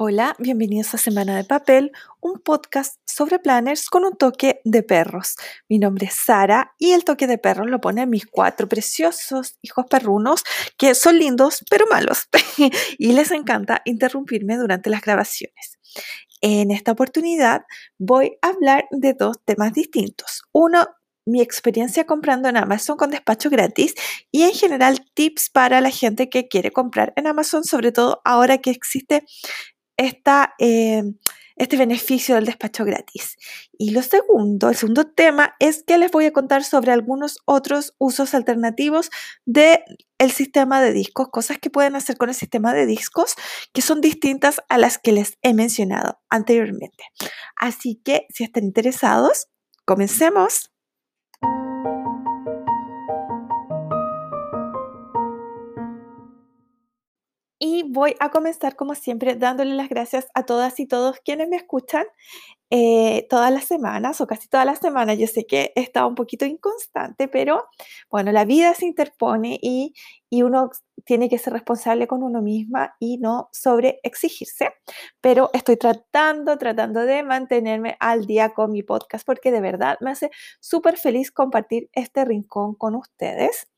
Hola, bienvenidos a Semana de Papel, un podcast sobre planners con un toque de perros. Mi nombre es Sara y el toque de perros lo ponen mis cuatro preciosos hijos perrunos que son lindos pero malos y les encanta interrumpirme durante las grabaciones. En esta oportunidad voy a hablar de dos temas distintos. Uno, mi experiencia comprando en Amazon con despacho gratis y en general tips para la gente que quiere comprar en Amazon, sobre todo ahora que existe esta, eh, este beneficio del despacho gratis. Y lo segundo, el segundo tema es que les voy a contar sobre algunos otros usos alternativos del el sistema de discos, cosas que pueden hacer con el sistema de discos que son distintas a las que les he mencionado anteriormente. Así que si están interesados, comencemos. Y voy a comenzar, como siempre, dándole las gracias a todas y todos quienes me escuchan eh, todas las semanas o casi todas las semanas. Yo sé que he un poquito inconstante, pero bueno, la vida se interpone y, y uno tiene que ser responsable con uno misma y no sobre exigirse. Pero estoy tratando, tratando de mantenerme al día con mi podcast porque de verdad me hace súper feliz compartir este rincón con ustedes.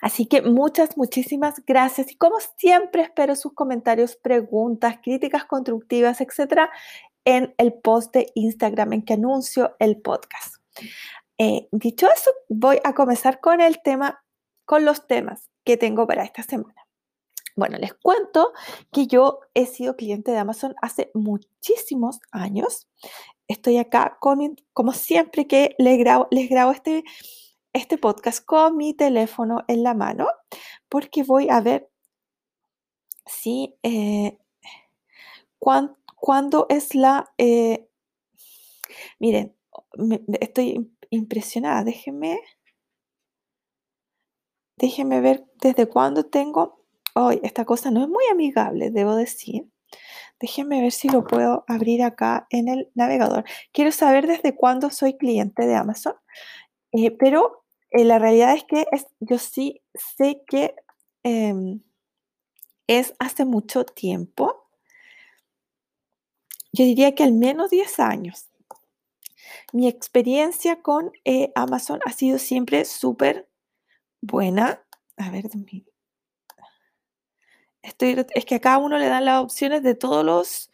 Así que muchas, muchísimas gracias y como siempre espero sus comentarios, preguntas, críticas constructivas, etcétera, en el post de Instagram en que anuncio el podcast. Eh, dicho eso, voy a comenzar con el tema, con los temas que tengo para esta semana. Bueno, les cuento que yo he sido cliente de Amazon hace muchísimos años. Estoy acá como siempre que les grabo, les grabo este este podcast con mi teléfono en la mano porque voy a ver si eh, cuándo es la... Eh, miren, estoy impresionada, déjenme... Déjenme ver desde cuándo tengo... Hoy, esta cosa no es muy amigable, debo decir. Déjenme ver si lo puedo abrir acá en el navegador. Quiero saber desde cuándo soy cliente de Amazon. Eh, pero eh, la realidad es que yo sí sé que em, es hace mucho tiempo. Yo diría que al menos 10 años. Mi experiencia con eh, Amazon ha sido siempre súper buena. A ver, estoy, es que a cada uno le dan las opciones de todos los,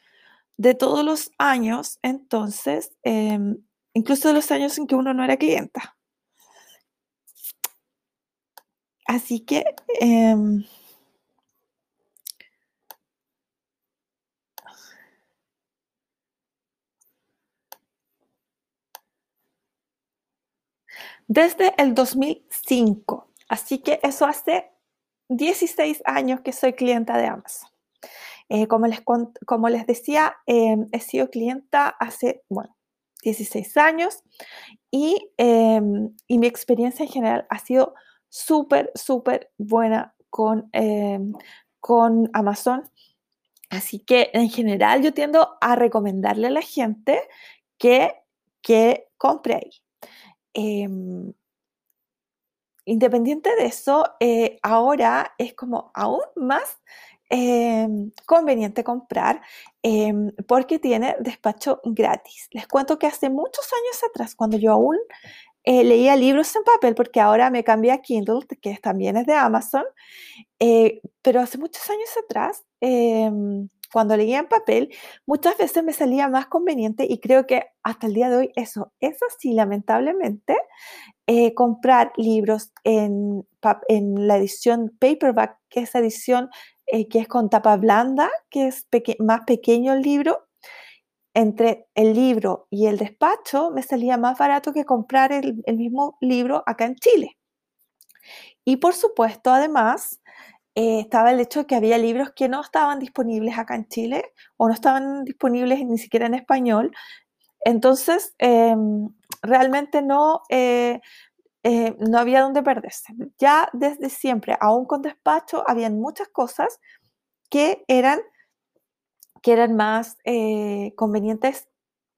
de todos los años, entonces, em, incluso de los años en que uno no era clienta. Así que em, desde el 2005. Así que eso hace 16 años que soy clienta de Amazon. Eh, como, les, como les decía, em, he sido clienta hace, bueno, 16 años y, em, y mi experiencia en general ha sido súper, súper buena con, em, con Amazon. Así que en general yo tiendo a recomendarle a la gente que, que compre ahí. Em, independiente de eso, eh, ahora es como aún más em, conveniente comprar porque tiene despacho gratis. Les cuento que hace muchos años atrás, cuando yo aún eh, leía libros en papel porque ahora me cambié a Kindle, que también es de Amazon, eh, pero hace muchos años atrás, em, cuando leía en papel, muchas veces me salía más conveniente y creo que hasta el día de hoy eso es así, lamentablemente, eh, comprar libros en, en la edición paperback, que es edición que es con tapa blanda, que es más pequeño el libro, entre el libro y el despacho me salía más barato que comprar el, mismo libro acá en Chile. Y por supuesto, además, eh, estaba el hecho de que había libros que no estaban disponibles acá en Chile o no estaban disponibles ni siquiera en español. Entonces, em, realmente no, eh, eh, no había dónde perderse. Ya desde siempre, aún con despacho, habían muchas cosas que eran que eran más eh, convenientes,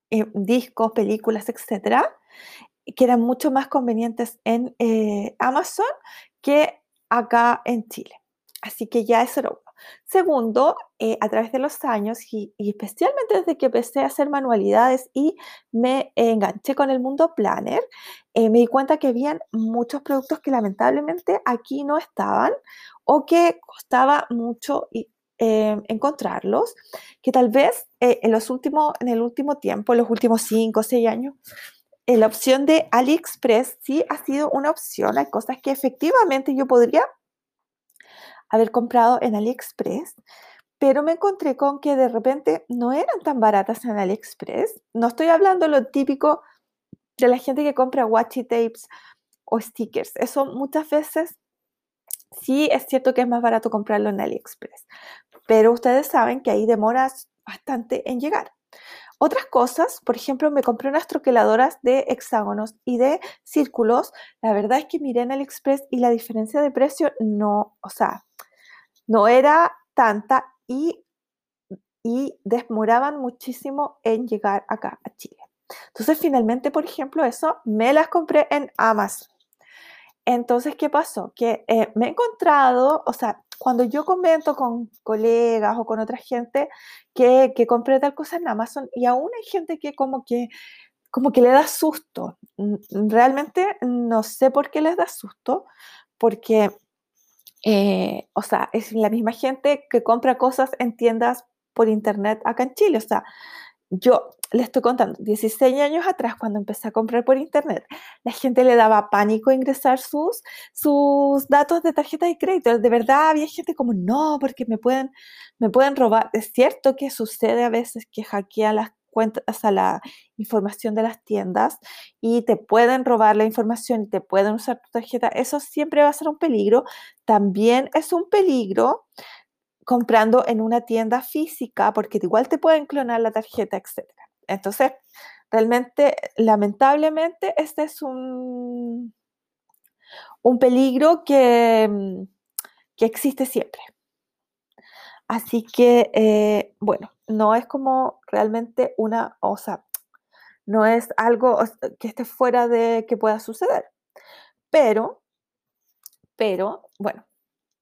en discos, películas, etcétera, que eran mucho más convenientes en eh, Amazon que acá en Chile. Así que ya eso era uno. Segundo, eh, a través de los años y, especialmente desde que empecé a hacer manualidades y me enganché con el mundo planner, eh, me di cuenta que habían muchos productos que lamentablemente aquí no estaban o que costaba mucho encontrarlos, que tal vez en, los últimos, en el último tiempo, los últimos 5 o 6 años, la opción de AliExpress sí ha sido una opción. Hay cosas que efectivamente yo podría haber comprado en AliExpress, pero me encontré con que de repente no eran tan baratas en AliExpress. No estoy hablando lo típico de la gente que compra washi tapes o stickers. Eso muchas veces sí es cierto que es más barato comprarlo en AliExpress, pero ustedes saben que ahí demoras bastante en llegar. Otras cosas, por ejemplo, me compré unas troqueladoras de hexágonos y de círculos. La verdad es que miré en AliExpress y la diferencia de precio no, o sea, no era tanta y, y demoraban muchísimo en llegar acá a Chile. Entonces, finalmente, por ejemplo, eso me las compré en Amazon. Entonces, ¿qué pasó? Que eh, me he encontrado, o sea, cuando yo comento con colegas o con otra gente que, que compré tal cosa en Amazon y aún hay gente que como que como que le da susto. Realmente no sé por qué les da susto, porque, eh, o sea, es la misma gente que compra cosas en tiendas por internet acá en Chile. O sea, yo le estoy contando, 16 años atrás, cuando empecé a comprar por internet, la gente le daba pánico ingresar sus, sus datos de tarjeta de crédito. De verdad había gente como, no, porque me pueden, me pueden robar. Es cierto que sucede a veces que hackean las cuentas, la información de las tiendas y te pueden robar la información y te pueden usar tu tarjeta. Eso siempre va a ser un peligro. También es un peligro comprando en una tienda física, porque igual te pueden clonar la tarjeta, etc. Entonces, realmente, lamentablemente, este es un, un peligro que, mm, que existe siempre. Así que, eh, bueno, no es como realmente una, o sea, no es algo que esté fuera de que pueda suceder. Pero, pero, bueno,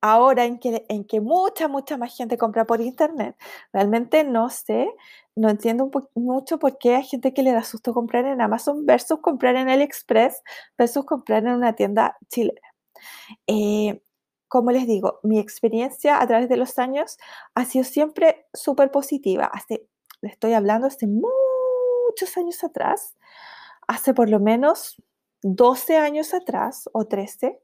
ahora en que, en que mucha, mucha más gente compra por internet, realmente no sé, no entiendo mucho por qué hay gente que le da susto comprar en Amazon versus comprar en AliExpress versus comprar en una tienda chilena. Eh, como les digo, mi experiencia a través de los años ha sido siempre súper positiva. Hace, le estoy hablando hace muchos años atrás, hace por lo menos 12 años atrás o 13,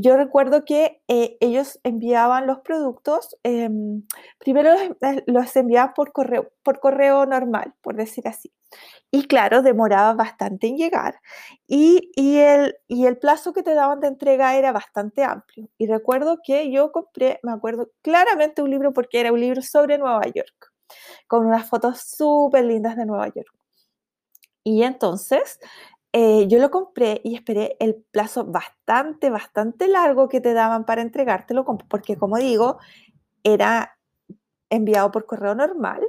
yo recuerdo que eh, ellos enviaban los productos, em, primero eh, los enviaban por correo, por correo normal, por decir así. Y claro, demoraba bastante en llegar. Y, el, y el plazo que te daban de entrega era bastante amplio. Y recuerdo que yo compré, me acuerdo claramente un libro porque era un libro sobre Nueva York, con unas fotos súper lindas de Nueva York. Y entonces eh, yo lo compré y esperé el plazo bastante, bastante largo que te daban para entregártelo, porque como digo, era enviado por correo normal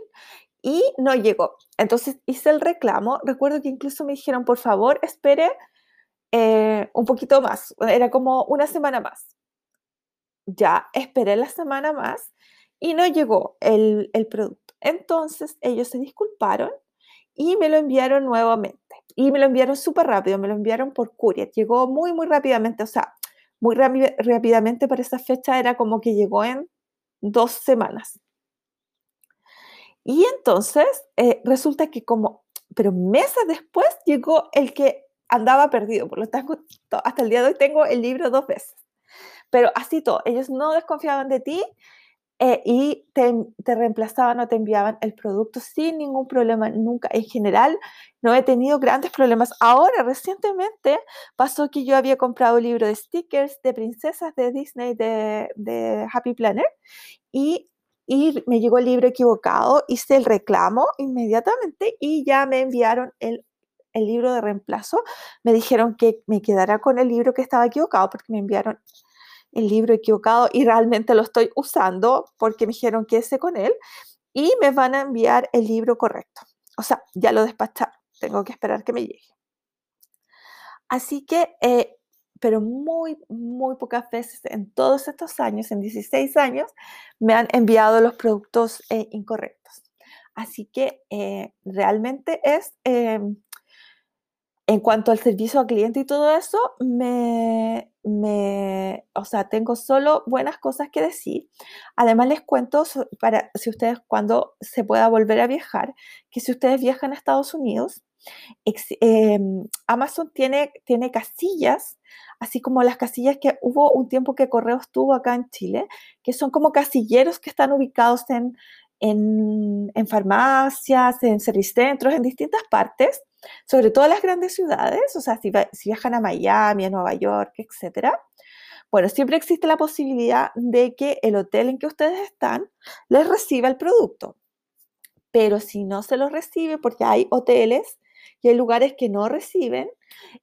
y no llegó. Entonces hice el reclamo. Recuerdo que incluso me dijeron, por favor, espere eh, un poquito más. Era como una semana más. Ya esperé la semana más y no llegó el, el producto. Entonces ellos se disculparon y me lo enviaron nuevamente. Y me lo enviaron súper rápido, me lo enviaron por courier. Llegó muy, muy rápidamente, o sea, muy rápidamente para esa fecha era como que llegó en dos semanas. Y entonces eh, resulta que como, pero meses después llegó el que andaba perdido, por lo tanto, hasta el día de hoy tengo el libro dos veces. Pero así todo, ellos no desconfiaban de ti eh, y te, te, reemplazaban o te enviaban el producto sin ningún problema nunca. En general, no he tenido grandes problemas. Ahora, recientemente, pasó que yo había comprado un libro de stickers de princesas de Disney de, de Happy Planner y, y, me llegó el libro equivocado, hice el reclamo inmediatamente y ya me enviaron el, el libro de reemplazo. Me dijeron que me quedara con el libro que estaba equivocado porque me enviaron el libro equivocado y realmente lo estoy usando porque me dijeron que ese con él y me van a enviar el libro correcto. O sea, ya lo despacharon, tengo que esperar que me llegue. Así que, eh, pero muy, muy pocas veces en todos estos años, en 16 años, me han enviado los productos eh, incorrectos. Así que eh, realmente es, em, en cuanto al servicio al cliente y todo eso, me, me, o sea, tengo solo buenas cosas que decir. Además les cuento para si ustedes cuando se pueda volver a viajar, que si ustedes viajan a Estados Unidos, em, Amazon tiene, tiene casillas, así como las casillas que hubo un tiempo que Correos tuvo acá en Chile, que son como casilleros que están ubicados en, en, en farmacias, en servicentros, en distintas partes, sobre todo las grandes ciudades, o sea, si, viajan a Miami, a Nueva York, etc. Bueno, siempre existe la posibilidad de que el hotel en que ustedes están les reciba el producto. Pero si no se lo recibe, porque hay hoteles y hay lugares que no reciben,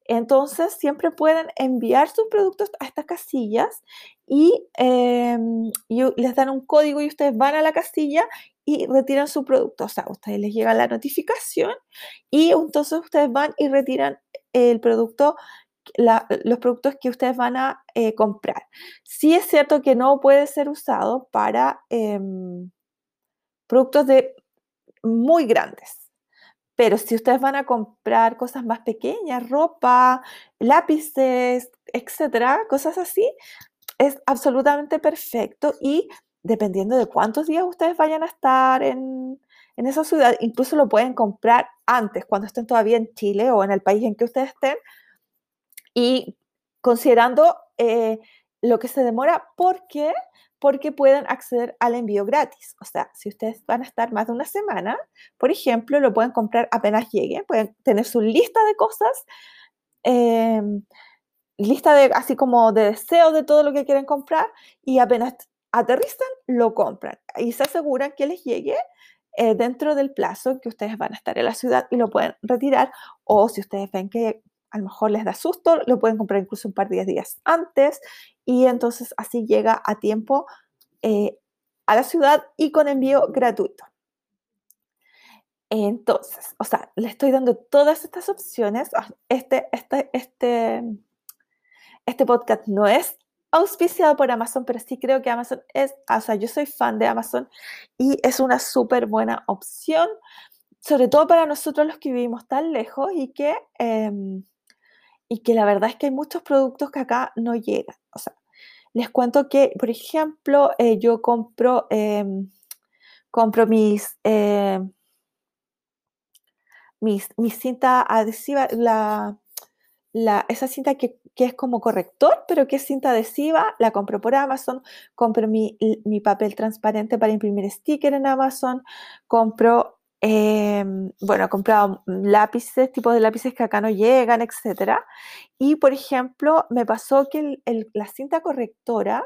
entonces siempre pueden enviar sus productos a estas casillas y, em, les dan un código y ustedes van a la casilla y retiran su producto. O sea, a ustedes les llega la notificación y entonces ustedes van y retiran el producto los productos que ustedes van a eh, comprar. Sí es cierto que no puede ser usado para em, productos de muy grandes. Pero si ustedes van a comprar cosas más pequeñas, ropa, lápices, etcétera, cosas así, es absolutamente perfecto y dependiendo de cuántos días ustedes vayan a estar en, esa ciudad, incluso lo pueden comprar antes, cuando estén todavía en Chile o en el país en que ustedes estén, y considerando eh, lo que se demora, ¿por qué? porque pueden acceder al envío gratis. O sea, si ustedes van a estar más de una semana, por ejemplo, lo pueden comprar apenas lleguen, pueden tener su lista de cosas, em, lista de así como de deseos de todo lo que quieren comprar y apenas aterrizan, lo compran y se aseguran que les llegue eh, dentro del plazo que ustedes van a estar en la ciudad y lo pueden retirar o si ustedes ven que a lo mejor les da susto, lo pueden comprar incluso un par de días antes y entonces así llega a tiempo eh, a la ciudad y con envío gratuito. Entonces, o sea, le estoy dando todas estas opciones. Ah, este, este, este, este podcast no es auspiciado por Amazon, pero sí creo que Amazon es, o sea, yo soy fan de Amazon y es una súper buena opción, sobre todo para nosotros los que vivimos tan lejos y que em, y que la verdad es que hay muchos productos que acá no llegan. O sea, les cuento que, por ejemplo, eh, yo compro, em, compro mis, em, mis, cinta adhesiva, la, la, esa cinta que, que, es como corrector, pero que es cinta adhesiva, la compro por Amazon, compro mi, mi papel transparente para imprimir sticker en Amazon, compro Em, bueno, he comprado lápices, tipos de lápices que acá no llegan, etc. Y, por ejemplo, me pasó que la cinta correctora,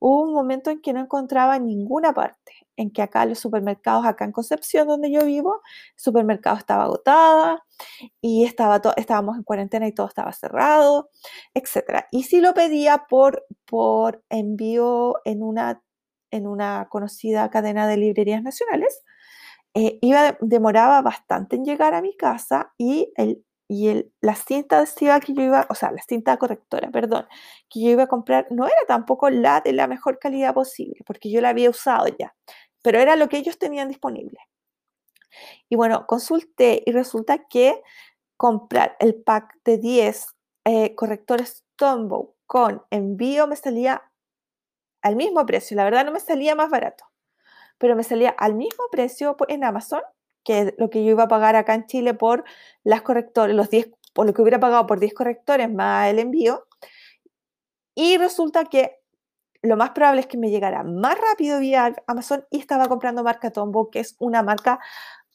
hubo un momento en que no encontraba en ninguna parte, en que acá los supermercados, acá en Concepción, donde yo vivo, el supermercado estaba agotada y estaba estábamos en cuarentena y todo estaba cerrado, etc. Y si lo pedía por, por envío en una, en una conocida cadena de librerías nacionales, eh, iba, demoraba bastante en llegar a mi casa y, el, y el, la cinta adhesiva que yo iba, o sea, la cinta correctora, perdón, que yo iba a comprar no era tampoco la de la mejor calidad posible, porque yo la había usado ya, pero era lo que ellos tenían disponible. Y bueno, consulté y resulta que comprar el pack de 10 eh, correctores Tombow con envío me salía al mismo precio, la verdad no me salía más barato pero me salía al mismo precio en Amazon que lo que yo iba a pagar acá en Chile por las correctores, los 10, por lo que hubiera pagado por 10 correctores más el envío. Y resulta que lo más probable es que me llegara más rápido vía Amazon y estaba comprando marca Tombow, que es una marca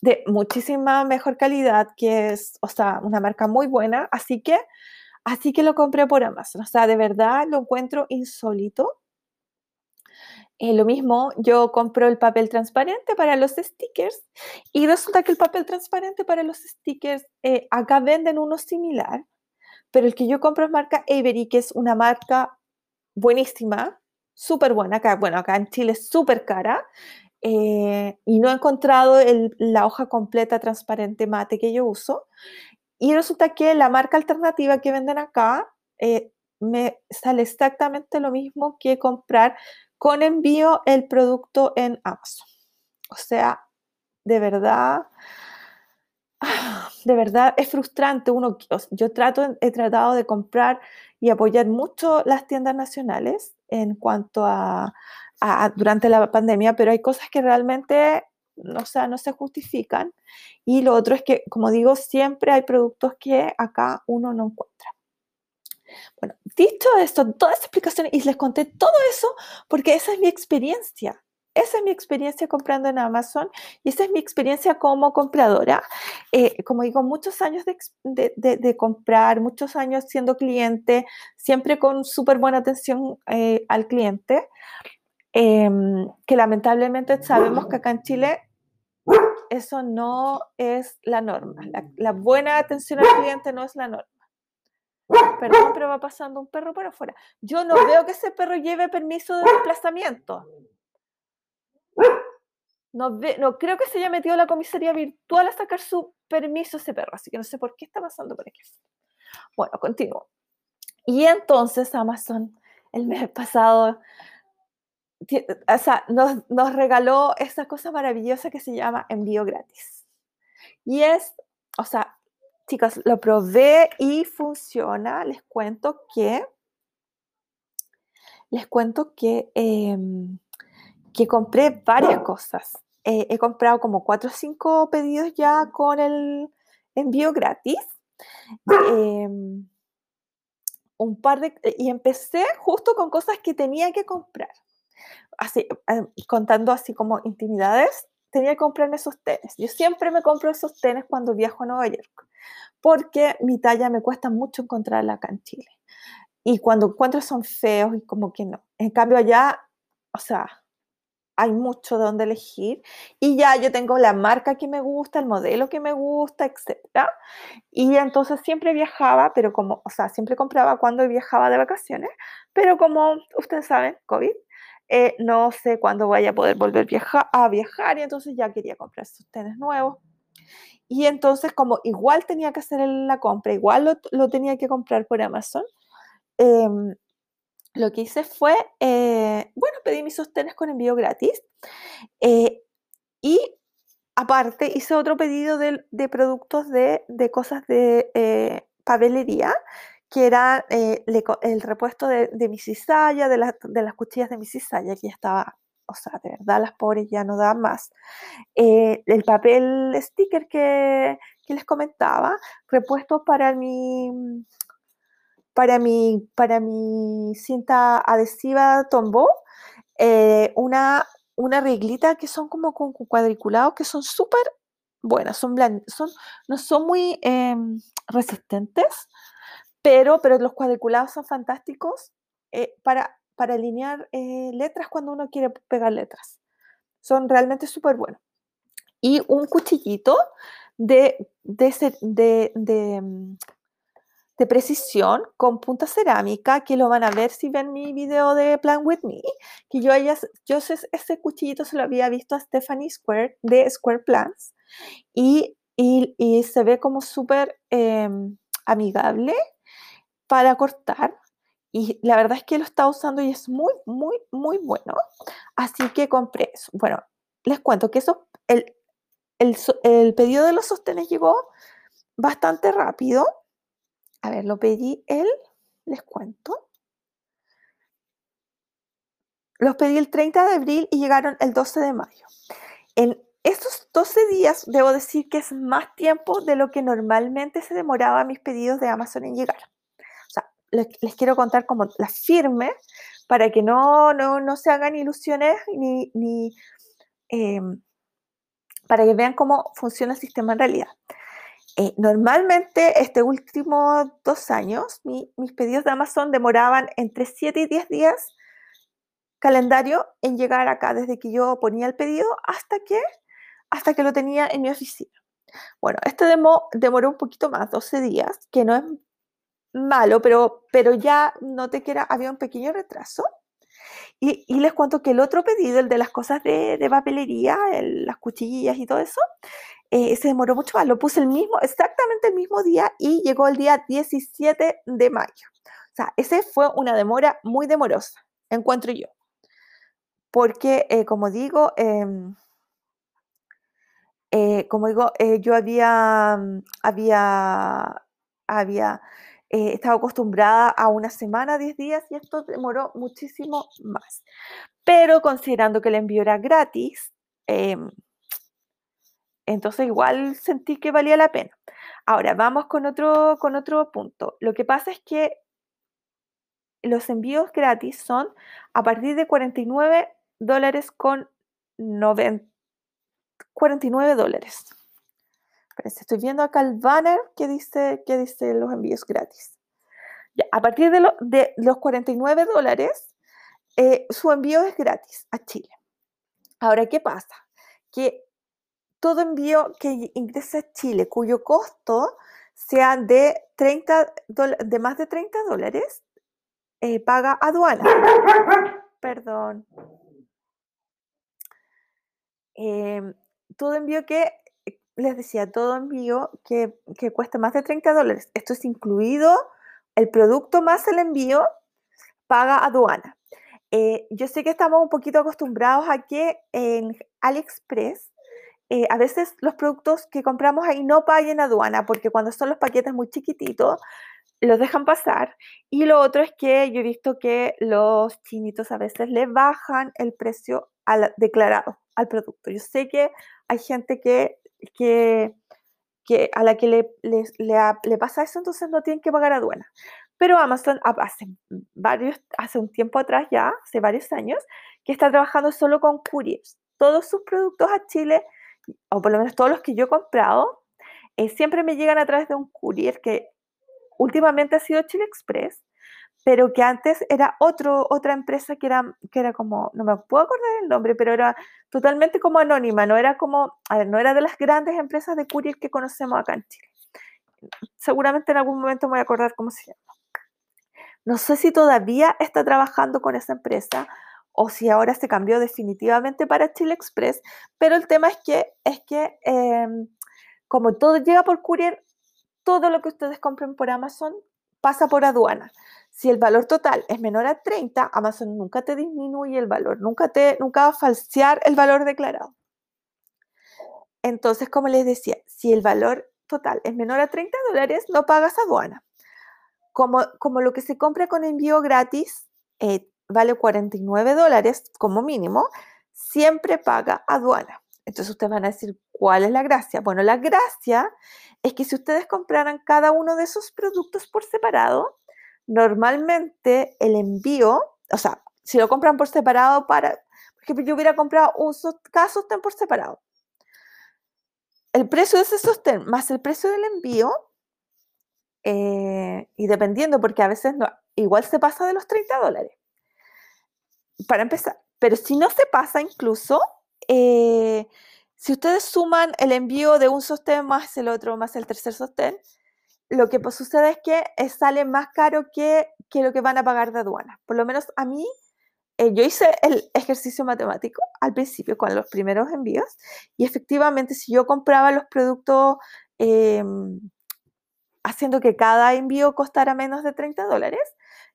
de muchísima mejor calidad, que es, o sea, una marca muy buena, así que, así que lo compré por Amazon. O sea, de verdad lo encuentro insólito eh, lo mismo, yo compro el papel transparente para los stickers y resulta que el papel transparente para los stickers, eh, acá venden uno similar, pero el que yo compro es marca Avery, que es una marca buenísima, súper buena. Acá, bueno, acá en Chile es súper cara eh, y no he encontrado la hoja completa transparente mate que yo uso. Y resulta que la marca alternativa que venden acá me sale exactamente lo mismo que comprar con envío el producto en Amazon. O sea, de verdad, de verdad es frustrante. Uno, yo trato, he tratado de comprar y apoyar mucho las tiendas nacionales en cuanto a, durante la pandemia, pero hay cosas que realmente o sea, no se justifican. Y lo otro es que, como digo, siempre hay productos que acá uno no encuentra. Bueno, dicho esto, toda esta explicación, y les conté todo eso porque esa es mi experiencia. Esa es mi experiencia comprando en Amazon y esa es mi experiencia como compradora. Eh, como digo, muchos años de, comprar, muchos años siendo cliente, siempre con súper buena atención eh, al cliente, em, que lamentablemente sabemos que acá en Chile eso no es la norma. La, buena atención al cliente no es la norma. Perdón, pero va pasando un perro por afuera. Yo no veo que ese perro lleve permiso de desplazamiento. No, no creo que se haya metido a la comisaría virtual a sacar su permiso ese perro, así que no sé por qué está pasando por aquí. Bueno, continúo. Y entonces Amazon el mes pasado o sea, nos, regaló esa cosa maravillosa que se llama envío gratis. Y es, o sea, chicas, lo probé y funciona. Les cuento que, les cuento que, em, que compré varias cosas. Eh, he comprado como 4 o 5 pedidos ya con el envío gratis. Em, un par de, y empecé justo con cosas que tenía que comprar así, eh, contando así como intimidades, tenía que comprarme sostenes. Yo siempre me compro sostenes cuando viajo a Nueva York, porque mi talla me cuesta mucho encontrarla acá en Chile. Y cuando encuentro son feos y como que no. En cambio allá, o sea, hay mucho de donde elegir y ya yo tengo la marca que me gusta, el modelo que me gusta, etc. Y entonces siempre viajaba, pero como, o sea, siempre compraba cuando viajaba de vacaciones, pero como ustedes saben, COVID, eh, no sé cuándo vaya a poder volver a viajar y entonces ya quería comprar sostenes nuevos. Y entonces como igual tenía que hacer la compra, igual lo, tenía que comprar por Amazon, em, lo que hice fue, eh, bueno, pedí mis sostenes con envío gratis eh, y aparte hice otro pedido de, productos de, de, cosas de papelería que era eh, el repuesto de, mi cizalla, de, las cuchillas de mi cizalla, que ya estaba, o sea, de verdad las pobres ya no daban más. Eh, el papel sticker que, les comentaba, repuesto para mi, para mi, para mi cinta adhesiva Tombow, eh, una, una reglita que son como con cuadriculados, que son súper buenas, son, son no son muy em, resistentes, pero, pero los cuadriculados son fantásticos eh, para, para alinear eh, letras cuando uno quiere pegar letras. Son realmente súper buenos. Y un cuchillito de, de, mm, de, precisión con punta cerámica, que lo van a ver si ven mi video de Plan With Me, que yo, ellas, yo ese, cuchillito se lo había visto a Stephanie Square de Square Plans y, y, y se ve como súper em, amigable para cortar. Y la verdad es que lo está usando y es muy, muy, muy bueno. Así que compré eso. Bueno, les cuento que eso, el, el, pedido de los sostenes llegó bastante rápido. A ver, lo pedí el, les cuento. Los pedí el 30 de abril y llegaron el 12 de mayo. En estos 12 días, debo decir que es más tiempo de lo que normalmente se demoraba mis pedidos de Amazon en llegar les, quiero contar como la firme para que no, no, se hagan ilusiones ni, ni em, para que vean cómo funciona el sistema en realidad. Eh, normalmente, este último dos años, mis pedidos de Amazon demoraban entre 7 y 10 días calendario en llegar acá, desde que yo ponía el pedido hasta que, hasta que lo tenía en mi oficina. Bueno, este demo, demoró un poquito más, 12 días, que no es malo, pero, pero ya noté que era, había un pequeño retraso. Y, les cuento que el otro pedido, el de las cosas de, papelería, las cuchillas y todo eso, eh, se demoró mucho más. Lo puse el mismo, exactamente el mismo día y llegó el día 17 de mayo. O sea, esa fue una demora muy demorosa, encuentro yo. Porque, eh, como digo, em, eh, como digo, eh, yo había, mm, había, había estado acostumbrada a una semana, 10 días, y esto demoró muchísimo más. Pero considerando que el envío era gratis, em, entonces igual sentí que valía la pena. Ahora, vamos con otro, con otro punto. Lo que pasa es que los envíos gratis son a partir de 49 dólares con 90, 49 dólares. Estoy viendo acá el banner que dice, que dice los envíos gratis. a partir de, de, los 49 dólares, eh, su envío es gratis a Chile. Ahora, ¿qué pasa? Que todo envío que ingrese a Chile cuyo costo sea de, 30 de más de 30 dólares, eh, paga aduana. Perdón. Em, todo envío que, les decía, todo envío que, que cuesta más de 30 dólares, esto es incluido el producto más el envío, paga aduana. Eh, yo sé que estamos un poquito acostumbrados a que en AliExpress eh, a veces los productos que compramos ahí no paguen aduana, porque cuando son los paquetes muy chiquititos, los dejan pasar. Y lo otro es que yo he visto que los chinitos a veces le bajan el precio declarado al producto. Yo sé que hay gente que, que, que a la que le, le, le, pasa eso, entonces no tienen que pagar aduana. Pero Amazon hace, varios, hace un tiempo atrás ya, hace varios años, que está trabajando solo con couriers. Todos sus productos a Chile o por lo menos todos los que yo he comprado, eh, siempre me llegan a través de un courier que últimamente ha sido Chile Express, pero que antes era otro, otra empresa que era, que era como, no me puedo acordar el nombre, pero era totalmente como anónima, no era como, a ver, no era de las grandes empresas de courier que conocemos acá en Chile. Seguramente en algún momento me voy a acordar cómo se llama. No sé si todavía está trabajando con esa empresa o si ahora se cambió definitivamente para Chile Express, pero el tema es que, es que em, como todo llega por courier, todo lo que ustedes compren por Amazon pasa por aduana. Si el valor total es menor a 30, Amazon nunca te disminuye el valor, nunca, te, nunca va a falsear el valor declarado. Entonces, como les decía, si el valor total es menor a 30 dólares, no pagas aduana. Como, como lo que se compra con envío gratis, eh, vale 49 dólares como mínimo, siempre paga aduana. Entonces ustedes van a decir, ¿cuál es la gracia? Bueno, la gracia es que si ustedes compraran cada uno de esos productos por separado, normalmente el envío, o sea, si lo compran por separado para, por ejemplo, yo hubiera comprado un cada sostén por separado. El precio de ese sostén más el precio del envío, eh, y dependiendo, porque a veces no, igual se pasa de los 30 dólares para empezar. Pero si no se pasa incluso, eh, si ustedes suman el envío de un sostén más el otro, más el tercer sostén, lo que sucede es que eh, sale más caro que, que, lo que van a pagar de aduana. Por lo menos a mí, eh, yo hice el ejercicio matemático al principio con los primeros envíos y efectivamente si yo compraba los productos em, haciendo que cada envío costara menos de 30 dólares,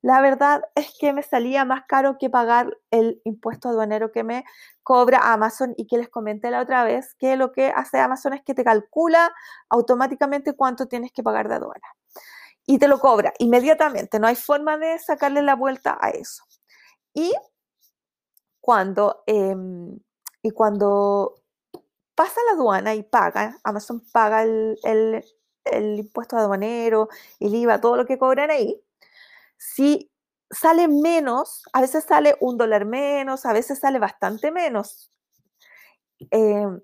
la verdad es que me salía más caro que pagar el impuesto aduanero que me cobra Amazon y que les comenté la otra vez que lo que hace Amazon es que te calcula automáticamente cuánto tienes que pagar de aduana. Y te lo cobra inmediatamente, no hay forma de sacarle la vuelta a eso. Y cuando, em, y cuando pasa la aduana y paga, Amazon paga el, el impuesto aduanero, el IVA, todo lo que cobran ahí, si sale menos, a veces sale un dólar menos, a veces sale bastante menos, em,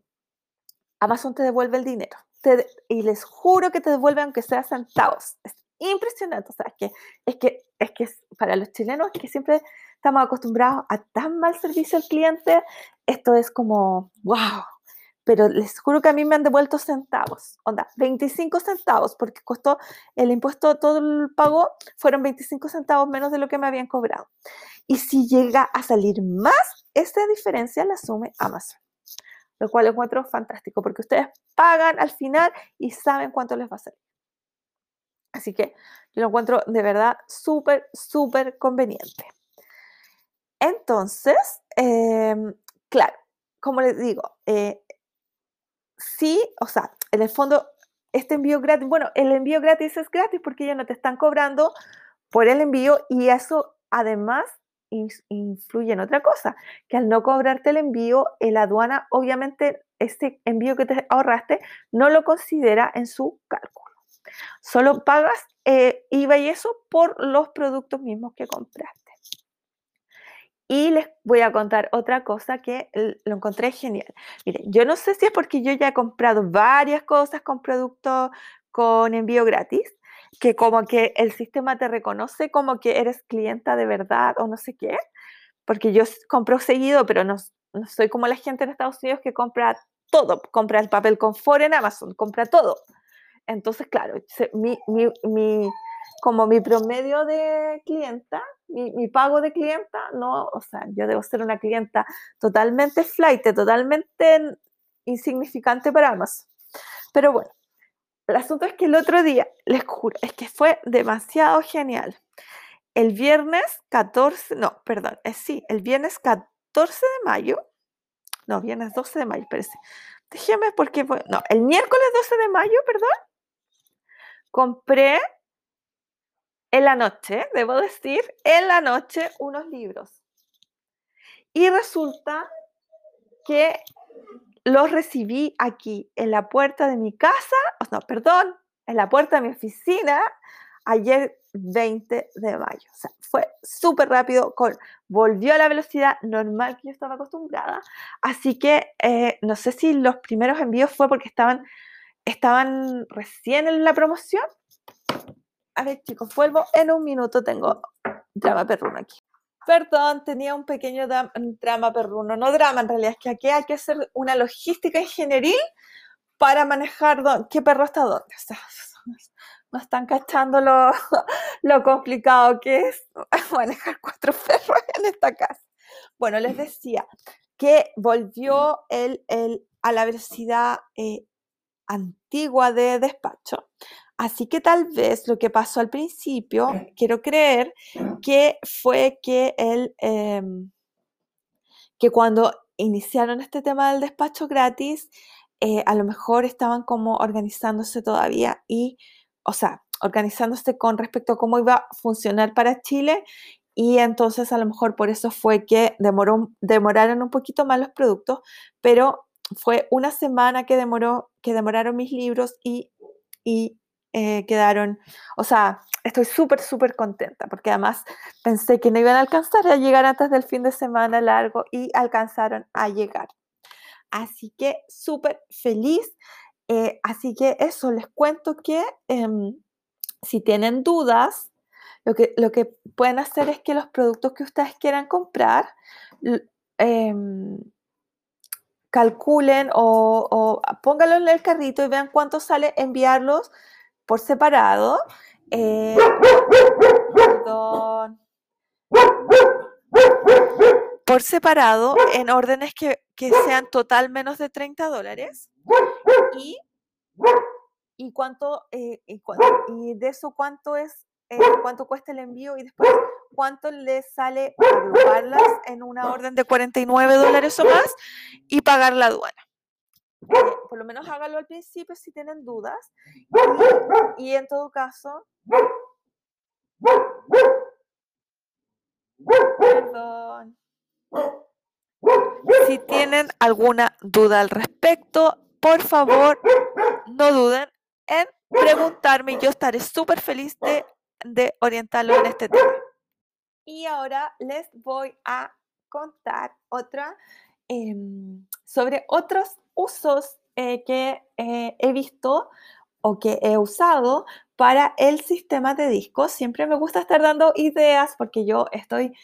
Amazon te devuelve el dinero. y les juro que te devuelve aunque sea centavos. Es impresionante. O sea, es que, es que, es que para los chilenos que siempre estamos acostumbrados a tan mal servicio al cliente, esto es como, wow, pero les juro que a mí me han devuelto centavos, onda, 25 centavos, porque costó el impuesto, todo el pago, fueron 25 centavos menos de lo que me habían cobrado. Y si llega a salir más, esa diferencia la asume Amazon, lo cual encuentro fantástico, porque ustedes pagan al final y saben cuánto les va a salir. Así que Yo lo encuentro de verdad súper, súper conveniente. Entonces, em, claro, como les digo, eh, sí, o sea, en el fondo, este envío gratis, bueno, el envío gratis es gratis porque ellos no te están cobrando por el envío y eso además influye en otra cosa, que al no cobrarte el envío, la aduana obviamente este envío que te ahorraste no lo considera en su cálculo. Solo pagas eh, IVA y eso por los productos mismos que compraste. Y les voy a contar otra cosa que lo encontré genial. Miren, yo no sé si es porque yo ya he comprado varias cosas con productos con envío gratis, que como que el sistema te reconoce como que eres clienta de verdad o no sé qué, porque yo compro seguido, pero no, soy como la gente en Estados Unidos que compra todo, compra el papel confort en Amazon, compra todo. Entonces, claro, mi, como mi promedio de clienta, mi, pago de clienta, no, o sea, yo debo ser una clienta totalmente flight, totalmente insignificante para Amazon. Pero bueno, el asunto es que el otro día, les juro, es que fue demasiado genial. El viernes 14, no, perdón, es sí, el viernes 14 de mayo, no, viernes 12 de mayo, parece. Déjeme porque, no, el miércoles 12 de mayo, perdón, compré en la noche, debo decir, en la noche unos libros. Y resulta que los recibí aquí, en la puerta de mi casa, no, perdón, en la puerta de mi oficina, ayer 20 de mayo. O sea, fue súper rápido, con, volvió a la velocidad normal que yo estaba acostumbrada. Así que eh, no sé si los primeros envíos fue porque estaban, estaban recién en la promoción a ver, chicos, vuelvo en un minuto. Tengo drama perruno aquí. Perdón, tenía un pequeño drama perruno. No drama, en realidad, es que aquí hay que hacer una logística ingenieril para manejar qué perro está dónde. O sea, no están cachando lo, lo complicado que es manejar cuatro perros en esta casa. Bueno, les decía que volvió el, el, a la velocidad eh, antigua de despacho. Así que tal vez lo que pasó al principio, quiero creer que fue que él, em, que cuando iniciaron este tema del despacho gratis, eh, a lo mejor estaban como organizándose todavía y, o sea, organizándose con respecto a cómo iba a funcionar para Chile y entonces a lo mejor por eso fue que demoró, demoraron un poquito más los productos, pero fue una semana que demoró, que demoraron mis libros y, y eh, quedaron, o sea, estoy súper, súper contenta porque además pensé que no iban a alcanzar a llegar antes del fin de semana largo y alcanzaron a llegar. Así que súper feliz. Eh, así que eso, les cuento que em, si tienen dudas, lo que, lo que pueden hacer es que los productos que ustedes quieran comprar, em, calculen o, o en el carrito y vean cuánto sale enviarlos por separado. Eh, por separado en órdenes que, sean total menos de 30 dólares. Y, y cuánto, eh, y, de eso cuánto es, eh, cuánto cuesta el envío y después cuánto les sale agruparlas en una orden de 49 dólares o más y pagar la aduana. Eh, por lo menos hágalo al principio si tienen dudas. Y, en todo caso, perdón. Si tienen alguna duda al respecto, por favor, no duden en preguntarme. Yo estaré súper feliz de, de orientarlo en este tema. Y ahora les voy a contar otra em, sobre otros usos eh, que eh, he visto o que he usado para el sistema de discos. Siempre me gusta estar dando ideas porque yo estoy,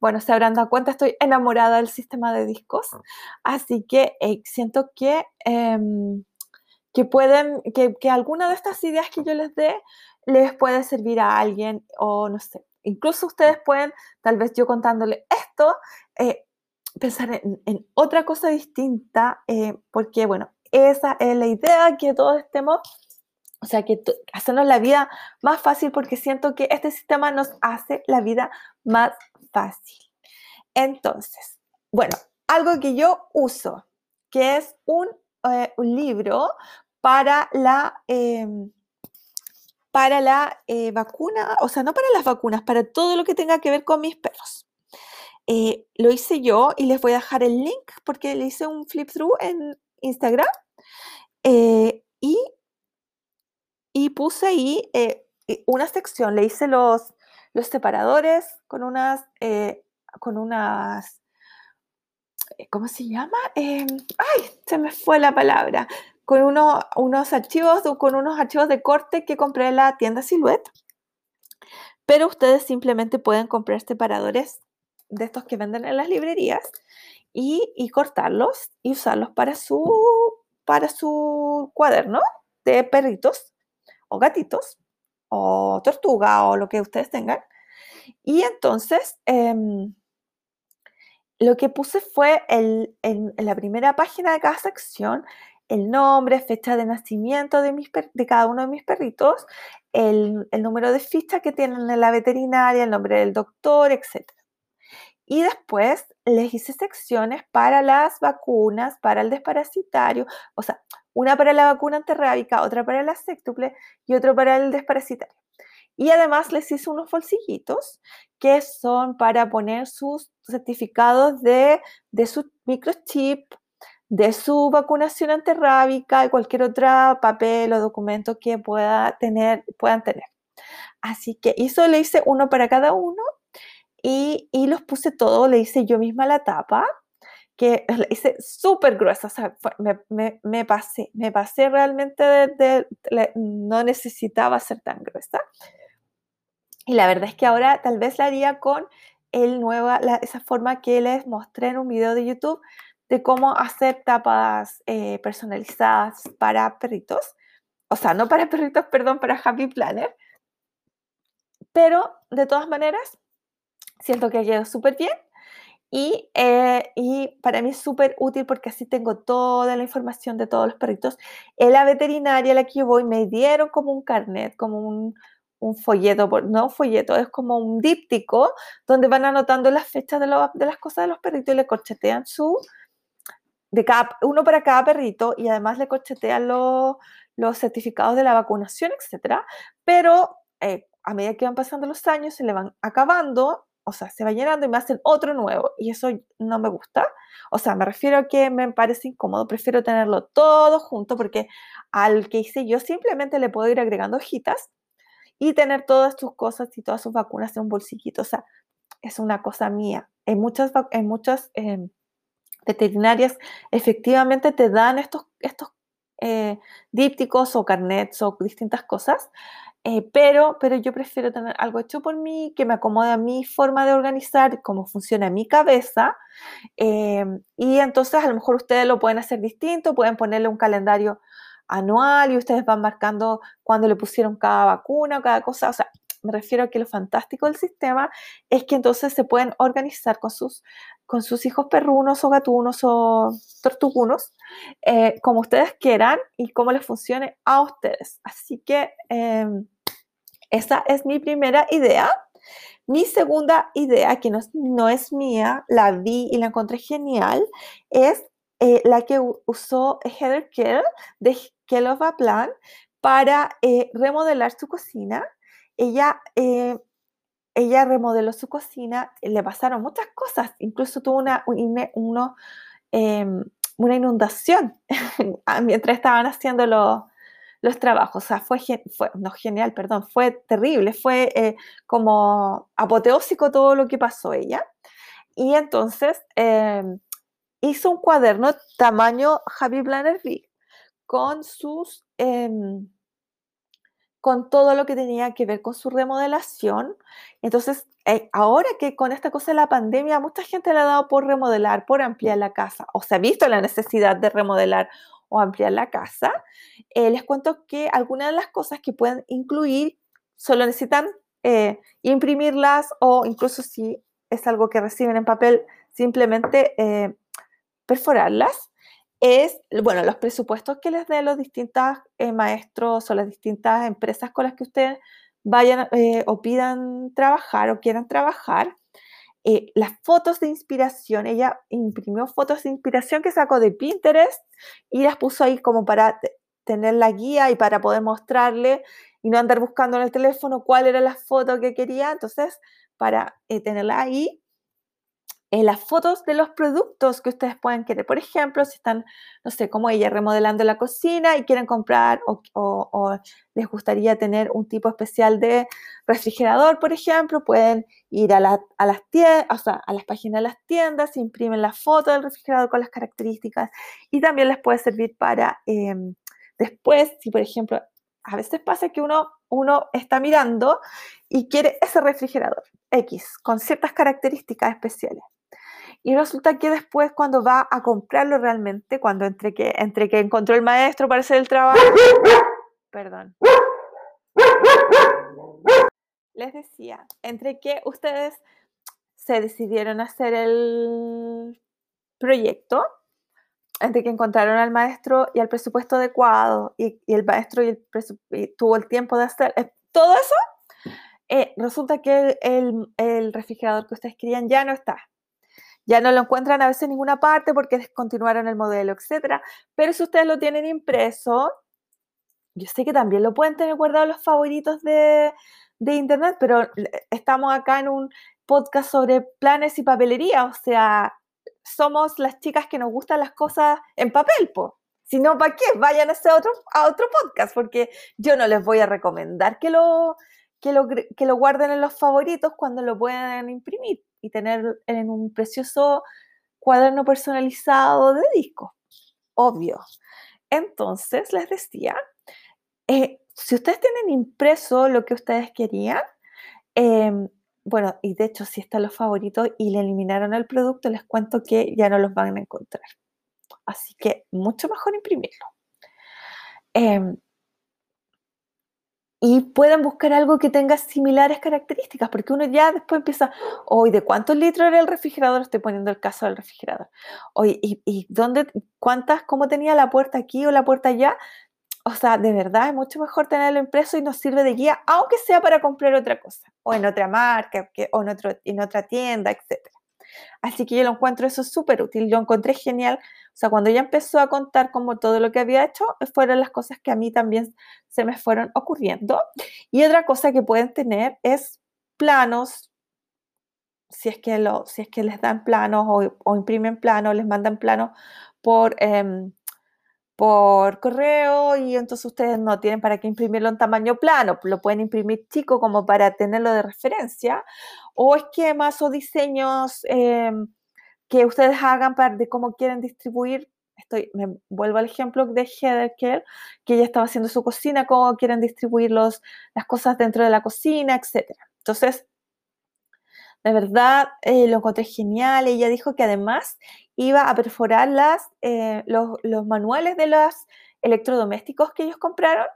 bueno, se habrán dado cuenta, estoy enamorada del sistema de discos. Así que eh, siento que, em, que pueden, que, que alguna de estas ideas que yo les dé les puede servir a alguien o no sé. Incluso ustedes pueden, tal vez yo contándole esto, pensar en, otra cosa distinta, eh, porque bueno, esa es la idea, que todos estemos O sea, que hacernos la vida más fácil porque siento que este sistema nos hace la vida más fácil. Entonces, bueno, algo que yo uso, que es un, eh, libro para la, em, para la eh, vacuna, o sea, no para las vacunas, para todo lo que tenga que ver con mis perros. Eh, lo hice yo y les voy a dejar el link porque le hice un flip through en Instagram y y puse ahí eh, una sección, le hice los, los separadores con unas, eh, con unas, eh, ¿cómo se llama? Em, ay, se me fue la palabra, con unos archivos, con unos archivos de corte que compré en la tienda Silhouette. Pero ustedes simplemente pueden comprar separadores de estos que venden en las librerías y, y cortarlos y usarlos para su, para su cuaderno de perritos o gatitos o tortuga o lo que ustedes tengan. Y entonces em, lo que puse fue en, la primera página de cada sección el nombre, fecha de nacimiento de, mis de cada uno de mis perritos, el, el, número de ficha que tienen en la veterinaria, el nombre del doctor, etc. Y después les hice secciones para las vacunas, para el desparasitario, o sea, una para la vacuna antirrábica, otra para la sextuple y otro para el desparasitario. Y además les hice unos bolsillitos que son para poner sus certificados de, de su microchip, de su vacunación antirrábica y cualquier otro papel o documento que pueda tener, puedan tener. Así que eso le hice uno para cada uno y, y los puse todos, le hice yo misma la tapa que la hice súper gruesa, o sea, me, me, pasé, me pasé realmente de, no necesitaba ser tan gruesa. Y la verdad es que ahora tal vez la haría con el nueva, esa forma que les mostré en un video de YouTube de cómo hacer tapas eh, personalizadas para perritos. O sea, no para perritos, perdón, para Happy Planner. Pero de todas maneras, siento que quedado súper bien y, eh, y, para mí es súper útil porque así tengo toda la información de todos los perritos. En la veterinaria a la que yo voy me dieron como un carnet, como un, un folleto, no un folleto, es como un díptico donde van anotando las fechas de, de las cosas de los perritos y le corchetean su, de cada, uno para cada perrito y además le corchetean los, los certificados de la vacunación, etc. Pero eh, a medida que van pasando los años se le van acabando o sea, se va llenando y me hacen otro nuevo y eso no me gusta. O sea, me refiero a que me parece incómodo, prefiero tenerlo todo junto porque al que hice yo simplemente le puedo ir agregando hojitas y tener todas sus cosas y todas sus vacunas en un bolsillito. O sea, es una cosa mía. En muchas, en muchas em, veterinarias efectivamente te dan estos, estos eh, dípticos o carnets o distintas cosas eh, pero, pero yo prefiero tener algo hecho por mí, que me acomode a mi forma de organizar, cómo funciona mi cabeza. Eh, y entonces a lo mejor ustedes lo pueden hacer distinto, pueden ponerle un calendario anual y ustedes van marcando cuándo le pusieron cada vacuna, cada cosa. O sea, me refiero a que lo fantástico del sistema es que entonces se pueden organizar con sus, con sus hijos perrunos o gatunos o tortugunos, eh, como ustedes quieran y cómo les funcione a ustedes. Así que em, esa es mi primera idea. Mi segunda idea, que no es, mía, la vi y la encontré genial, es eh, la que usó Heather Kell de Kell of a Plan para eh, remodelar su cocina ella, ella remodeló su cocina, le pasaron muchas cosas, incluso tuvo una, em, una inundación mientras estaban haciendo los trabajos. O sea, fue, fue, no genial, perdón, fue terrible, fue eh, como apoteósico todo lo que pasó ella. Y entonces em, hizo un cuaderno tamaño Javi Planner con sus... Con todo lo que tenía que ver con su remodelación. Entonces, eh, ahora que con esta cosa de la pandemia, mucha gente le ha dado por remodelar, por ampliar la casa, o se ha visto la necesidad de remodelar o ampliar la casa, eh, les cuento que algunas de las cosas que pueden incluir solo necesitan eh, imprimirlas o incluso si es algo que reciben en papel, simplemente perforarlas. Es, bueno, los presupuestos que les den los distintos eh, maestros o las distintas empresas con las que ustedes vayan eh, o pidan trabajar o quieran trabajar. Eh, las fotos de inspiración, ella imprimió fotos de inspiración que sacó de Pinterest y las puso ahí como para tener la guía y para poder mostrarle y no andar buscando en el teléfono cuál era la foto que quería. Entonces, para tenerla ahí, las fotos de los productos que ustedes pueden querer. Por ejemplo, si están, no sé, como ella, remodelando la cocina y quieren comprar o, les gustaría tener un tipo especial de refrigerador, por ejemplo, pueden ir a, las tiendas, o sea, a las páginas de las tiendas, imprimen la foto del refrigerador con las características y también les puede servir para em, después, si por ejemplo, a veces pasa que uno, uno está mirando y quiere ese refrigerador X con ciertas características especiales. Y resulta que después cuando va a comprarlo realmente, cuando entre que, entre que encontró el maestro para hacer el trabajo, perdón, les decía, entre que ustedes se decidieron hacer el proyecto, entre que encontraron al maestro y el presupuesto adecuado y, el maestro y el tuvo el tiempo de hacer eh, todo eso, eh, resulta que el, el refrigerador que ustedes querían ya no está ya no lo encuentran a veces en ninguna parte porque descontinuaron el modelo, etc. Pero si ustedes lo tienen impreso, yo sé que también lo pueden tener guardado los favoritos de, internet, pero estamos acá en un podcast sobre planes y papelería, o sea, somos las chicas que nos gustan las cosas en papel, po. Si no, ¿para qué? Vayan a ese otro, a otro podcast, porque yo no les voy a recomendar que lo, que lo, que lo guarden en los favoritos cuando lo pueden imprimir y tener en un precioso cuaderno personalizado de disco. Obvio. Entonces, les decía, eh, si ustedes tienen impreso lo que ustedes querían, em, bueno, y de hecho, si están los favoritos y le eliminaron el producto, les cuento que ya no los van a encontrar. Así que mucho mejor imprimirlo. Em, y puedan buscar algo que tenga similares características, porque uno ya después empieza, hoy, ¿de cuántos litros era el refrigerador? Estoy poniendo el caso del refrigerador. Hoy, ¿y, ¿y, dónde, cuántas, cómo tenía la puerta aquí o la puerta allá? O sea, de verdad es mucho mejor tenerlo impreso y nos sirve de guía, aunque sea para comprar otra cosa, o en otra marca, o en, otro, en otra tienda, etc. Así que yo lo encuentro eso súper útil, lo encontré genial. O sea, cuando ella empezó a contar como todo lo que había hecho, fueron las cosas que a mí también se me fueron ocurriendo. Y otra cosa que pueden tener es planos, si es que, si es que les dan planos o, imprimen planos, les mandan planos por... Em, por correo y entonces ustedes no tienen para qué imprimirlo en tamaño plano, lo pueden imprimir chico como para tenerlo de referencia, o esquemas o diseños em, que ustedes hagan para de cómo quieren distribuir. Estoy, me vuelvo al ejemplo de Heather que ella estaba haciendo su cocina, cómo quieren distribuir los, las cosas dentro de la cocina, etc. Entonces, de verdad eh, lo encontré genial. Ella dijo que además iba a perforar las, eh, los, los, manuales de los electrodomésticos que ellos compraron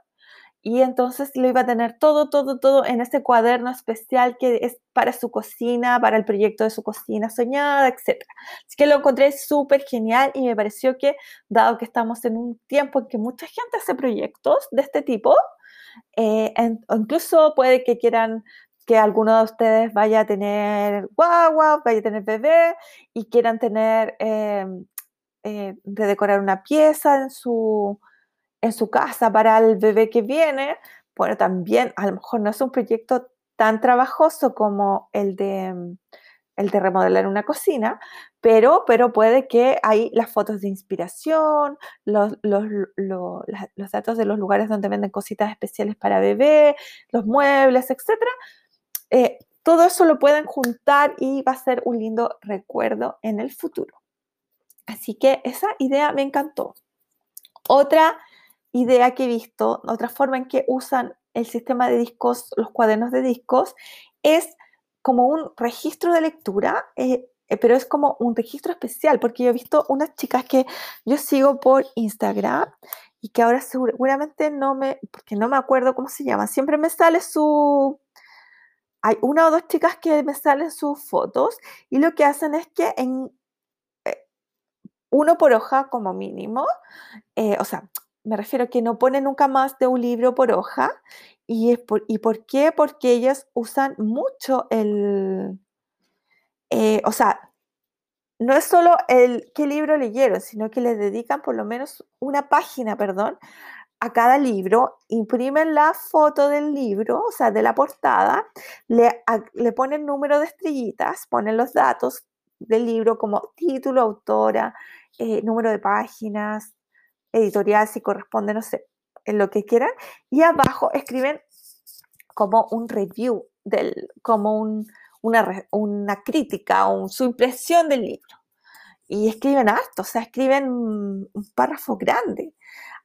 y entonces lo iba a tener todo, todo, todo en ese cuaderno especial que es para su cocina, para el proyecto de su cocina soñada, etc. Así que lo encontré súper genial y me pareció que, dado que estamos en un tiempo en que mucha gente hace proyectos de este tipo, eh, incluso puede que quieran que alguno de ustedes vaya a tener guagua, vaya a tener bebé y quieran tener, em, eh, de decorar una pieza en su, en su casa para el bebé que viene, bueno, también a lo mejor no es un proyecto tan trabajoso como el de, em, el de remodelar una cocina, pero, pero puede que hay las fotos de inspiración, los, los, los datos de los lugares donde venden cositas especiales para bebé, los muebles, etcétera, eh, todo eso lo pueden juntar y va a ser un lindo recuerdo en el futuro. Así que esa idea me encantó. Otra idea que he visto, otra forma en que usan el sistema de discos, los cuadernos de discos, es como un registro de lectura, eh, eh, pero es como un registro especial, porque yo he visto unas chicas que yo sigo por Instagram y que ahora seguramente no me, porque no me acuerdo cómo se llama, siempre me sale su, hay una o dos chicas que me salen sus fotos y lo que hacen es que en, eh, uno por hoja como mínimo. O sea, me refiero a que no pone nunca más de un libro por hoja. ¿Y, es por, ¿y por qué? Porque ellas usan mucho el... Eh, o sea, no es solo el qué libro leyeron, sino que le dedican por lo menos una página, perdón, a cada libro, imprimen la foto del libro, o sea, de la portada, le, le ponen número de estrellitas, ponen los datos del libro como título, autora, eh, número de páginas, editorial, si corresponde, no sé, en lo que quieran, y abajo escriben como un review, del, como una, una, crítica o su impresión del libro. Y escriben harto, o sea, escriben un párrafo grande.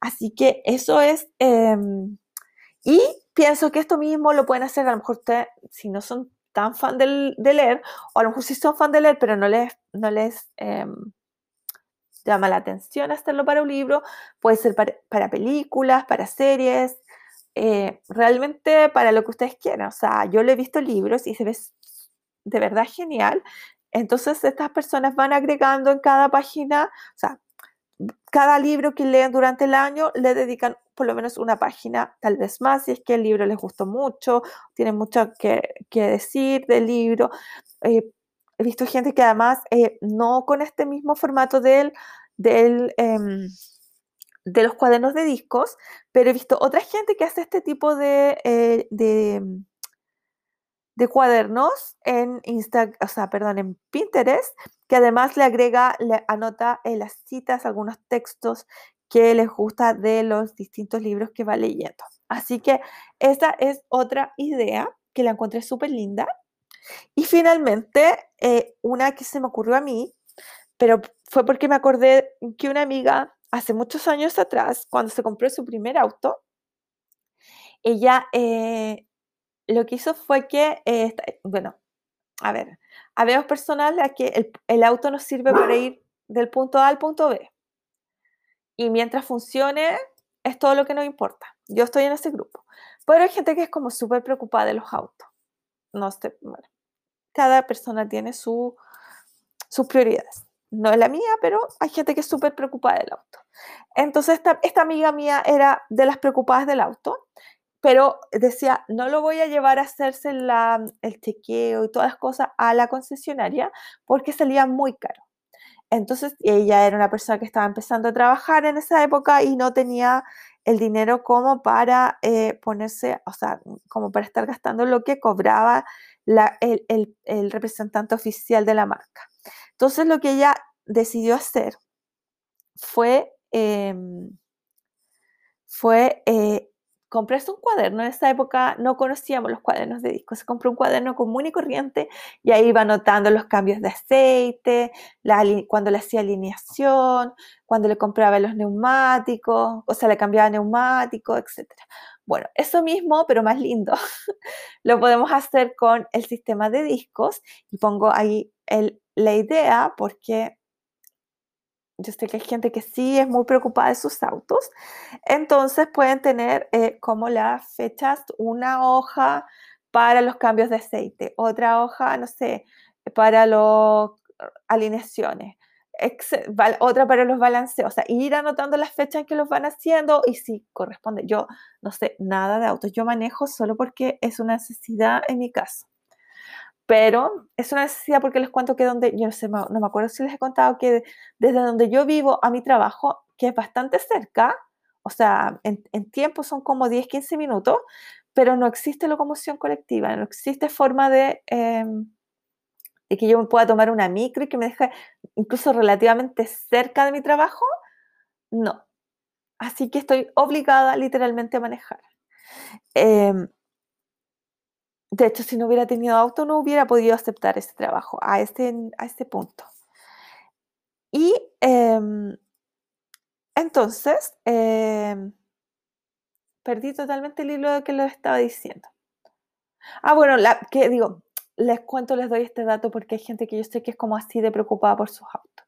Así que eso es, em, y pienso que esto mismo lo pueden hacer a lo mejor ustedes, si no son tan fan de, leer, o a lo mejor sí son fan de leer, pero no les, no les em, llama la atención hacerlo para un libro, puede ser para, películas, para series, eh, realmente para lo que ustedes quieran. O sea, yo le he visto libros y se ve de verdad genial. Entonces, estas personas van agregando en cada página, o sea, cada libro que leen durante el año le dedican por lo menos una página, tal vez más, si es que el libro les gustó mucho, tienen mucho que, decir del libro. Eh, he visto gente que además, eh, no con este mismo formato del, em, de los cuadernos de discos, pero he visto otra gente que hace este tipo de, eh, de, cuadernos en Insta, o sea, perdón, en Pinterest, que además le agrega, le anota en las citas, algunos textos que les gusta de los distintos libros que va leyendo. Así que esta es otra idea que la encontré súper linda y finalmente, eh, una que se me ocurrió a mí, pero fue porque me acordé que una amiga hace muchos años atrás, cuando se compró su primer auto, ella eh, lo que hizo fue que, eh, bueno, a ver, habemos personas a que el, el, auto nos sirve para ir del punto A al punto B. Y mientras funcione, es todo lo que nos importa. Yo estoy en ese grupo. Pero hay gente que es como súper preocupada de los autos. No sé, bueno, cada persona tiene su, sus prioridades. No es la mía, pero hay gente que es súper preocupada del auto. Entonces, esta, esta amiga mía era de las preocupadas del auto, pero decía, no lo voy a llevar a hacerse la, el chequeo y todas las cosas a la concesionaria porque salía muy caro. Entonces, ella era una persona que estaba empezando a trabajar en esa época y no tenía el dinero como para eh, ponerse, o sea, como para estar gastando lo que cobraba el, representante oficial de la marca. Entonces lo que ella decidió hacer fue, em, fue eh, comprarse un cuaderno. En esa época no conocíamos los cuadernos de disco. Se compró un cuaderno común y corriente y ahí iba anotando los cambios de aceite, cuando le hacía alineación, cuando le compraba los neumáticos, o sea, le cambiaba neumáticos, etc. Bueno, eso mismo, pero más lindo, lo podemos hacer con el sistema de discos y pongo ahí la idea porque yo sé que hay gente que sí es muy preocupada de sus autos, entonces pueden tener eh, como las fechas, una hoja para los cambios de aceite, otra hoja, no sé, para las alineaciones, otra para los balanceos, o sea, ir anotando las fechas en que los van haciendo y si corresponde. Yo no sé nada de autos, yo manejo solo porque es una necesidad en mi caso pero es una necesidad porque les cuento que donde, yo no sé, no me acuerdo si les he contado que desde donde yo vivo a mi trabajo, que es bastante cerca, o sea, en, tiempo son como 10, 15 minutos, pero no existe locomoción colectiva, no existe forma de, em, de que yo me pueda tomar una micro y que me deje incluso relativamente cerca de mi trabajo, no. Así que estoy obligada literalmente a manejar. Eh, de hecho, si no hubiera tenido auto, no hubiera podido aceptar ese trabajo a este, a este punto. Y em, entonces, em, perdí totalmente el hilo de que lo estaba diciendo. Ah, bueno, que digo, les cuento, les doy este dato porque hay gente que yo sé que es como así de preocupada por sus autos.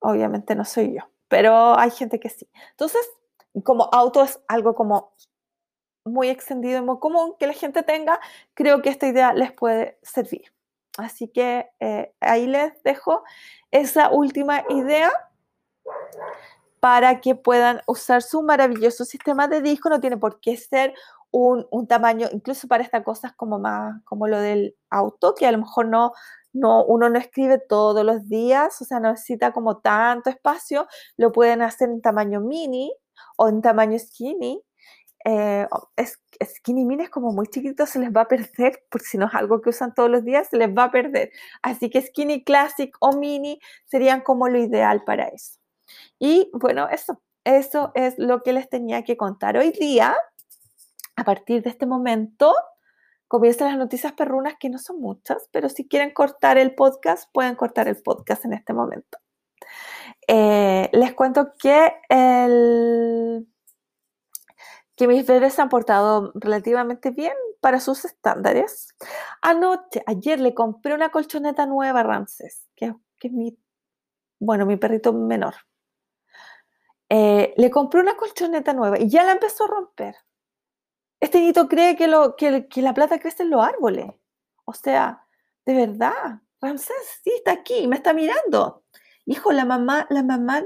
Obviamente no soy yo, pero hay gente que sí. Entonces, como auto es algo como muy extendido y muy común que la gente tenga, creo que esta idea les puede servir. Así que eh, ahí les dejo esa última idea para que puedan usar su maravilloso sistema de disco. No tiene por qué ser un, tamaño, incluso para estas cosas como más, como lo del auto, que a lo mejor no, no, uno no escribe todos los días, o sea, no necesita como tanto espacio, lo pueden hacer en tamaño mini o en tamaño skinny. Eh, skinny mini es como muy chiquito, se les va a perder, porque si no es algo que usan todos los días, se les va a perder. Así que skinny classic o mini serían como lo ideal para eso. Y bueno, eso, eso es lo que les tenía que contar hoy día. A partir de este momento comienzan las noticias perrunas, que no son muchas, pero si quieren cortar el podcast, pueden cortar el podcast en este momento. Eh, les cuento que, el, que mis bebés se han portado relativamente bien para sus estándares. Anoche, ayer le compré una colchoneta nueva a Ramses, que, que es mi, bueno, mi perrito menor. Eh, le compré una colchoneta nueva y ya la empezó a romper. Este niñito cree que, lo, que, la plata crece en los árboles. O sea, de verdad, Ramsés sí está aquí, me está mirando. Hijo, la mamá, la mamá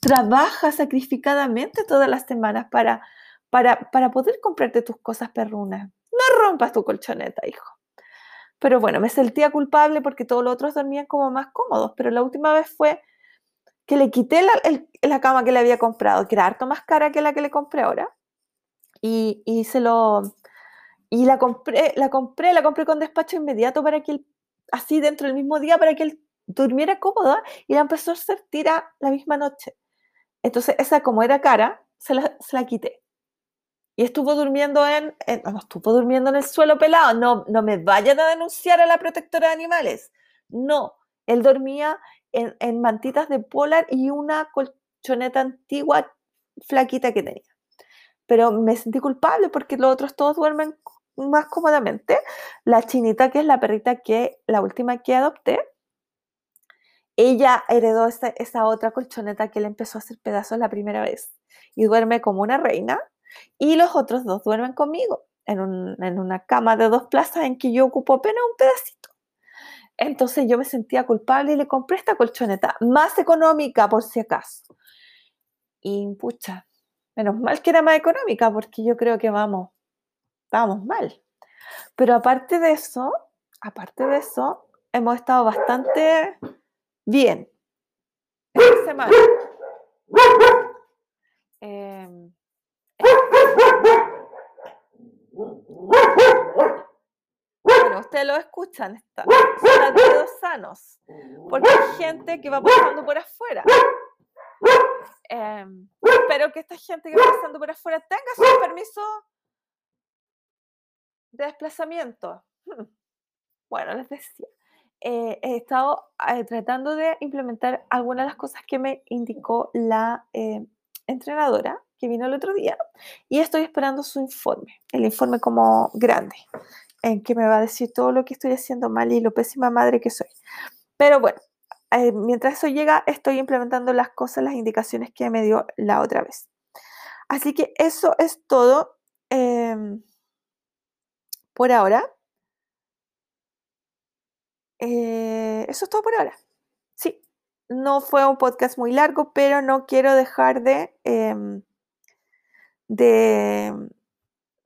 trabaja sacrificadamente todas las semanas para, para, para poder comprarte tus cosas perrunas. No rompas tu colchoneta, hijo. Pero bueno, me sentía culpable porque todos los otros dormían como más cómodos, pero la última vez fue que le quité la, la, cama que le había comprado, que era harto más cara que la que le compré ahora, y, y se lo... Y la compré, la compré, la compré con despacho inmediato para que él, así dentro del mismo día, para que él durmiera cómoda y la empezó a hacer tira la misma noche. Entonces, esa como era cara, se la, se la quité. Y estuvo durmiendo en, no, estuvo durmiendo en el suelo pelado. No, no me vayan a denunciar a la protectora de animales. No, él dormía en, mantitas de polar y una colchoneta antigua flaquita que tenía. Pero me sentí culpable porque los otros todos duermen más cómodamente. La chinita, que es la perrita que la última que adopté, ella heredó esa, otra colchoneta que le empezó a hacer pedazos la primera vez y duerme como una reina. Y los otros dos duermen conmigo en, en una cama de dos plazas en que yo ocupo apenas un pedacito. Entonces yo me sentía culpable y le compré esta colchoneta, más económica por si acaso. Y pucha, menos mal que era más económica porque yo creo que vamos, vamos mal. Pero aparte de eso, aparte de eso, hemos estado bastante bien esta semana. Eh, ustedes lo escuchan, están, son sanos, porque hay gente que va pasando por afuera. Em, espero que esta gente que va pasando por afuera tenga su permiso de desplazamiento. Bueno, les decía, eh, he estado eh, tratando de implementar algunas de las cosas que me indicó la eh, entrenadora que vino el otro día y estoy esperando su informe, el informe como grande en que me va a decir todo lo que estoy haciendo mal y lo pésima madre que soy. Pero bueno, mientras eso llega, estoy implementando las cosas, las indicaciones que me dio la otra vez. Así que eso es todo em, por ahora. Eh, eso es todo por ahora. Sí, no fue un podcast muy largo, pero no quiero dejar de, em, de,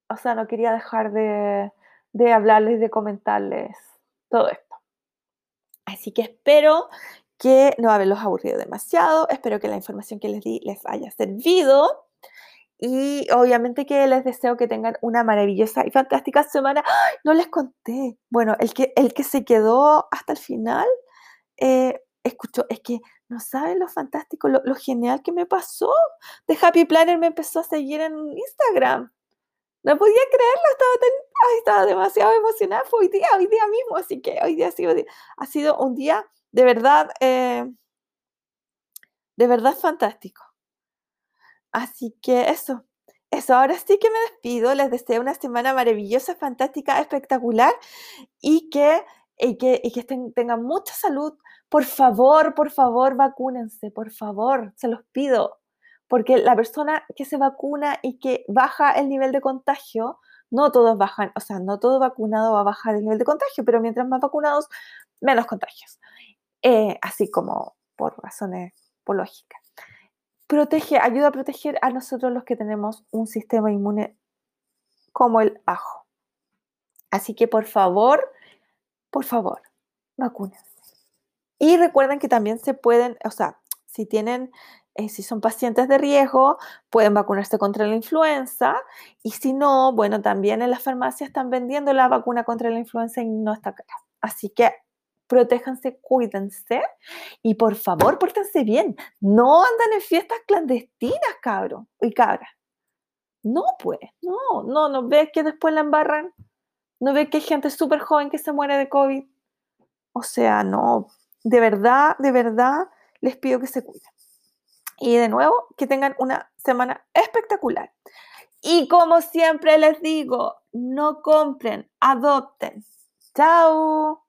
o sea, no quería dejar de, de hablarles, de comentarles todo esto. Así que espero que no haberlos aburrido demasiado, espero que la información que les di les haya servido y obviamente que les deseo que tengan una maravillosa y fantástica semana. No les conté. Bueno, el que, el que se quedó hasta el final, eh, escuchó, es que no saben lo fantástico, lo, lo, genial que me pasó. De Happy Planner me empezó a seguir en Instagram. No podía creerlo, estaba, tan, estaba demasiado emocionada. Fue hoy día, hoy día mismo, así que hoy día ha sido, ha sido un día de verdad, eh, de verdad fantástico. Así que eso, eso, ahora sí que me despido. Les deseo una semana maravillosa, fantástica, espectacular y que, y que, y que tengan mucha salud. Por favor, por favor, vacúnense, por favor, se los pido porque la persona que se vacuna y que baja el nivel de contagio no todos bajan, o sea, no todo vacunado va a bajar el nivel de contagio, pero mientras más vacunados, menos contagios. Eh, así como por razones, por. Protege, ayuda a proteger a nosotros los que tenemos un sistema inmune como el ajo. Así que por favor, por favor, vacúnense. Y recuerden que también se pueden, o sea, si tienen, eh, si son pacientes de riesgo, pueden vacunarse contra la influenza. Y si no, bueno, también en las farmacias están vendiendo la vacuna contra la influenza y no está cara. Así que protéjanse, cuídense y por favor, pórtense bien. No andan en fiestas clandestinas, cabro y cabra. No, pues, no, no, no ves que después la embarran. No ves que hay gente súper joven que se muere de COVID. O sea, no, de verdad, de verdad, les pido que se cuiden. Y de nuevo, que tengan una semana espectacular. Y como siempre les digo, no compren, adopten. Chao.